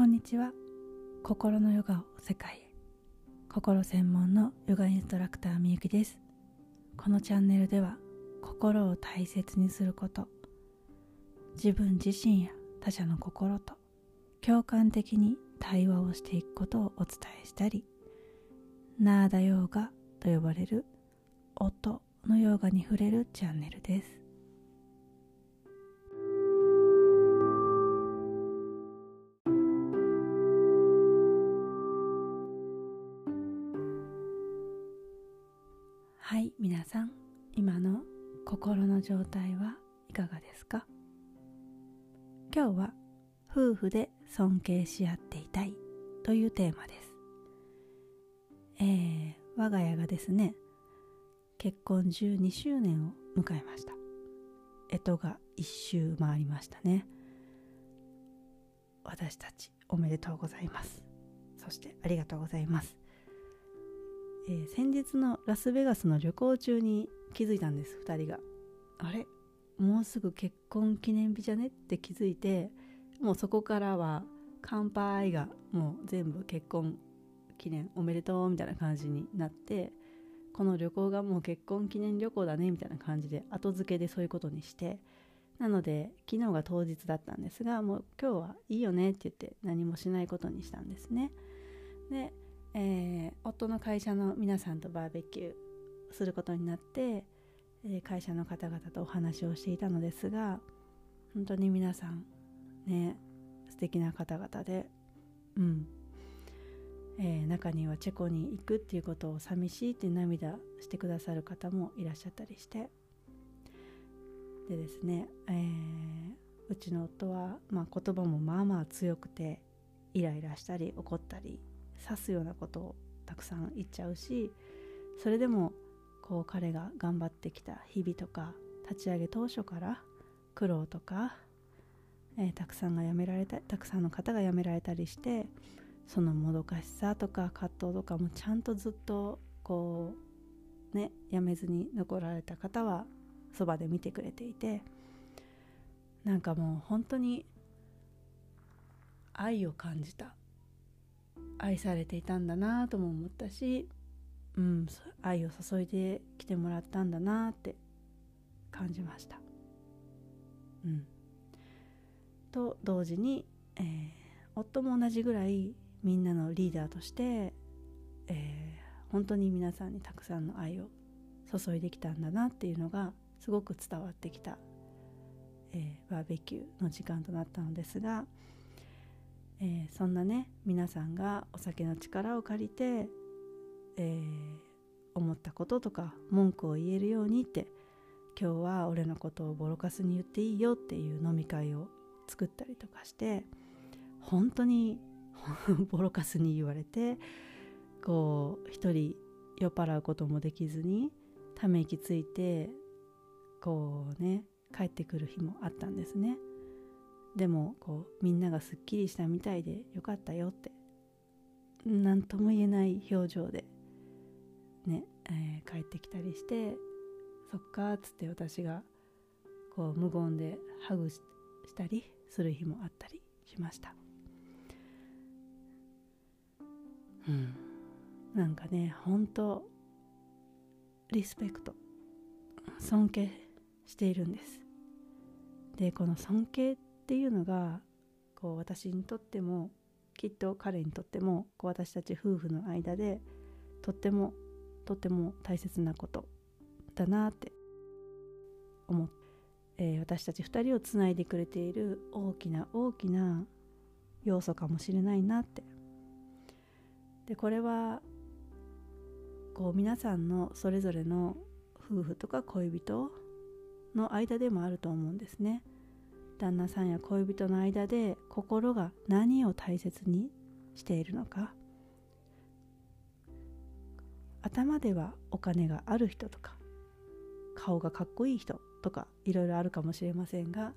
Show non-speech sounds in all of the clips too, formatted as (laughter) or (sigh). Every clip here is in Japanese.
こんにちは。心のヨガを世界へ。心専門のヨガインストラクターみゆきです。このチャンネルでは心を大切にすること自分自身や他者の心と共感的に対話をしていくことをお伝えしたりナーダヨーガと呼ばれる音のヨーガに触れるチャンネルです。はい皆さん今の心の状態はいかがですか？今日は夫婦で尊敬し合っていたいというテーマです。えー、我が家がですね結婚12周年を迎えました。干支が一周回りましたね。私たちおめでとうございます。そしてありがとうございます。えー、先日のラスベガスの旅行中に気づいたんです2人が。あれ？もうすぐ結婚記念日じゃね？って気づいてもうそこからは乾杯がもう全部結婚記念おめでとうみたいな感じになってこの旅行がもう結婚記念旅行だねみたいな感じで後付けでそういうことにしてなので昨日が当日だったんですがもう今日はいいよねって言って何もしないことにしたんですね。でえー、夫の会社の皆さんとバーベキューすることになって、えー、会社の方々とお話をしていたのですが本当に皆さんね素敵な方々でうん、えー、中にはチェコに行くっていうことを寂しいって涙してくださる方もいらっしゃったりして。でですね、えー、うちの夫は、まあ、言葉もまあまあ強くてイライラしたり怒ったり刺すようなことをたくさん言っちゃうしそれでもこう彼が頑張ってきた日々とか立ち上げ当初から苦労とか、えー、たくさんが辞められたたくさんの方が辞められたりしてそのもどかしさとか葛藤とかもちゃんとずっとこうね辞めずに残られた方はそばで見てくれていてなんかもう本当に愛を感じた。愛されていたんだなとも思ったし、うん、愛を注いできてもらったんだなって感じました。うん、と同時に、えー、夫も同じぐらいみんなのリーダーとして、えー、本当に皆さんにたくさんの愛を注いできたんだなっていうのがすごく伝わってきた、えー、バーベキューの時間となったのですが、えー、そんなね皆さんがお酒の力を借りて、えー、思ったこととか文句を言えるようにって今日は俺のことをボロカスに言っていいよっていう飲み会を作ったりとかして本当に (laughs) ボロカスに言われてこう一人酔っ払うこともできずにため息ついてこうね帰ってくる日もあったんですね。でもこうみんながすっきりしたみたいでよかったよって何とも言えない表情でね、えー、帰ってきたりしてそっかっつって私がこう無言でハグしたりする日もあったりしました。うん。なんかね本当リスペクト尊敬しているんです。でこの尊敬ってっていうのがこう私にとってもきっと彼にとってもこう私たち夫婦の間でとってもとっても大切なことだなって思って、えー、私たち2人をつないでくれている大きな大きな要素かもしれないなってでこれはこう皆さんのそれぞれの夫婦とか恋人の間でもあると思うんですね。旦那さんや恋人の間で心が何を大切にしているのか。頭ではお金がある人とか顔がかっこいい人とかいろいろあるかもしれませんが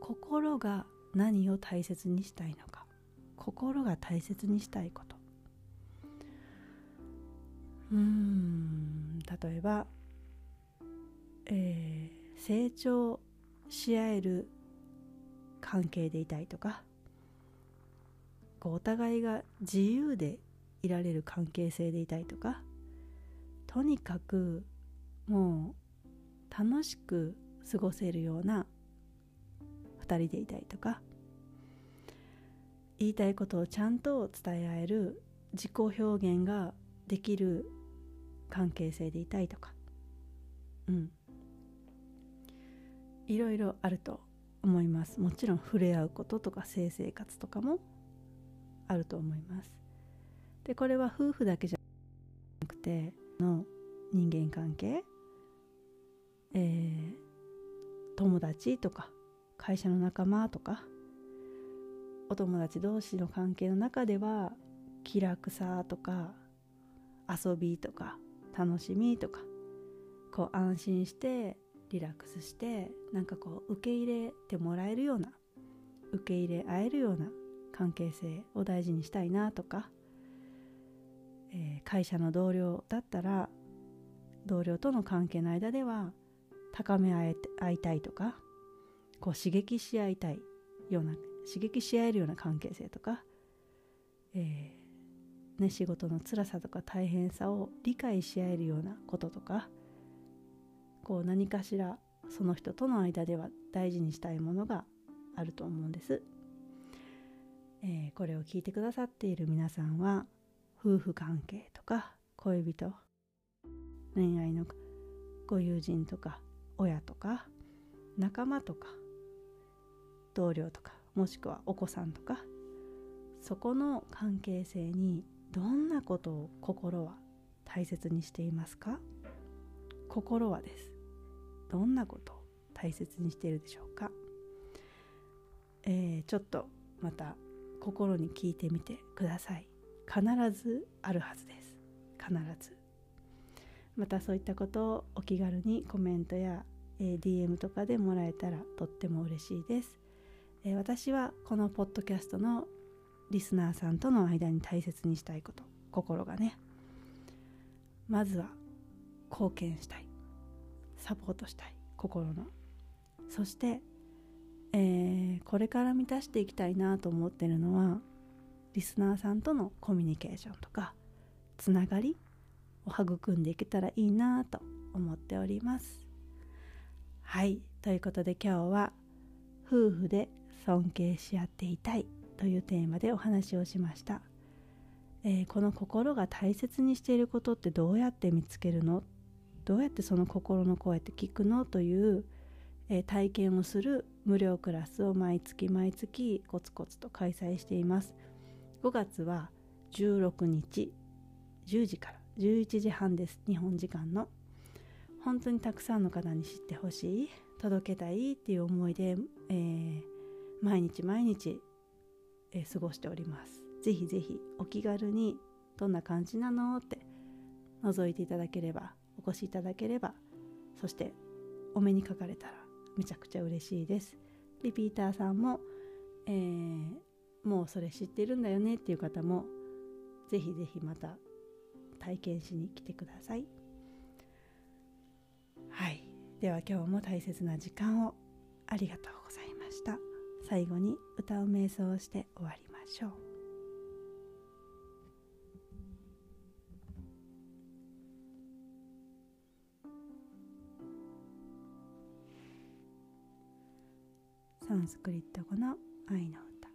心が何を大切にしたいのか。心が大切にしたいこと。うん例えば、えー、成長し合える関係でいたいとかこうお互いが自由でいられる関係性でいたいとかとにかくもう楽しく過ごせるような2人でいたいとか言いたいことをちゃんと伝え合える自己表現ができる関係性でいたいとかうん。いろいろあると思います。もちろん触れ合うこととか性生活とかもあると思います。でこれは夫婦だけじゃなくての人間関係えー、友達とか会社の仲間とかお友達同士の関係の中では気楽さとか遊びとか楽しみとかこう安心してリラックスしてなんかこう受け入れてもらえるような受け入れ合えるような関係性を大事にしたいなとか、えー、会社の同僚だったら同僚との関係の間では高め合え合いたいとかこう刺激し合いたいような刺激し合えるような関係性とか、えーね、仕事の辛さとか大変さを理解し合えるようなこととかこう何かしらその人との間では大事にしたいものがあると思うんです、えー、これを聞いてくださっている皆さんは夫婦関係とか恋人恋愛のご友人とか親とか仲間とか同僚とかもしくはお子さんとかそこの関係性にどんなことを心は大切にしていますか？心はです。どんなことを大切にしているでしょうか、えー、ちょっとまた心に聞いてみてください。必ずあるはずです。必ず。またそういったことをお気軽にコメントや、えー、DM とかでもらえたらとっても嬉しいです、えー、私はこのポッドキャストのリスナーさんとの間に大切にしたいこと心がね。まずは貢献したい。サポートしたい。心の。そして、えー、これから満たしていきたいなと思ってるのはリスナーさんとのコミュニケーションとかつながりを育んでいけたらいいなと思っております。はい。ということで今日は夫婦で尊敬し合っていたいというテーマでお話をしました、えー、この心が大切にしていることってどうやって見つけるのどうやってその心の声って聞くのという、えー、体験をする無料クラスを毎月毎月コツコツと開催しています。5月は16日10時から11時半です。日本時間の。本当にたくさんの方に知ってほしい届けたいっていう思いで、えー、毎日毎日、えー、過ごしております。ぜひぜひお気軽にどんな感じなのって覗いていただければお越しいただければそしてお目にかかれたらめちゃくちゃ嬉しいです。リピーターさんも、えー、もうそれ知ってるんだよねっていう方もぜひぜひまた体験しに来てください。はい。では今日も大切な時間をありがとうございました。最後に歌う瞑想をして終わりましょう。ンスクリット語の愛の歌。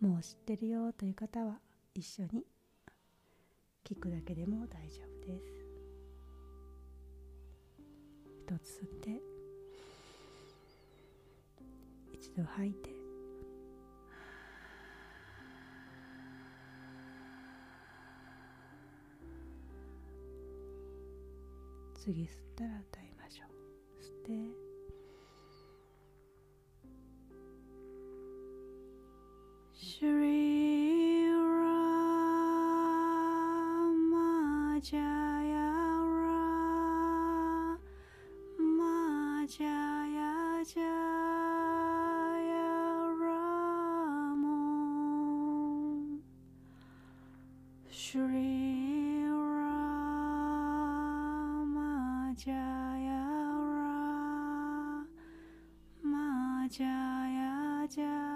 もう知ってるよという方は一緒に聞くだけでも大丈夫です。一つ吸って。一度吐いて。次吸ったら歌いましょう。吸って。シュリーラマジャヤラマジャヤジャヤラモン。シュリー Jaya Rama じゃやじゃ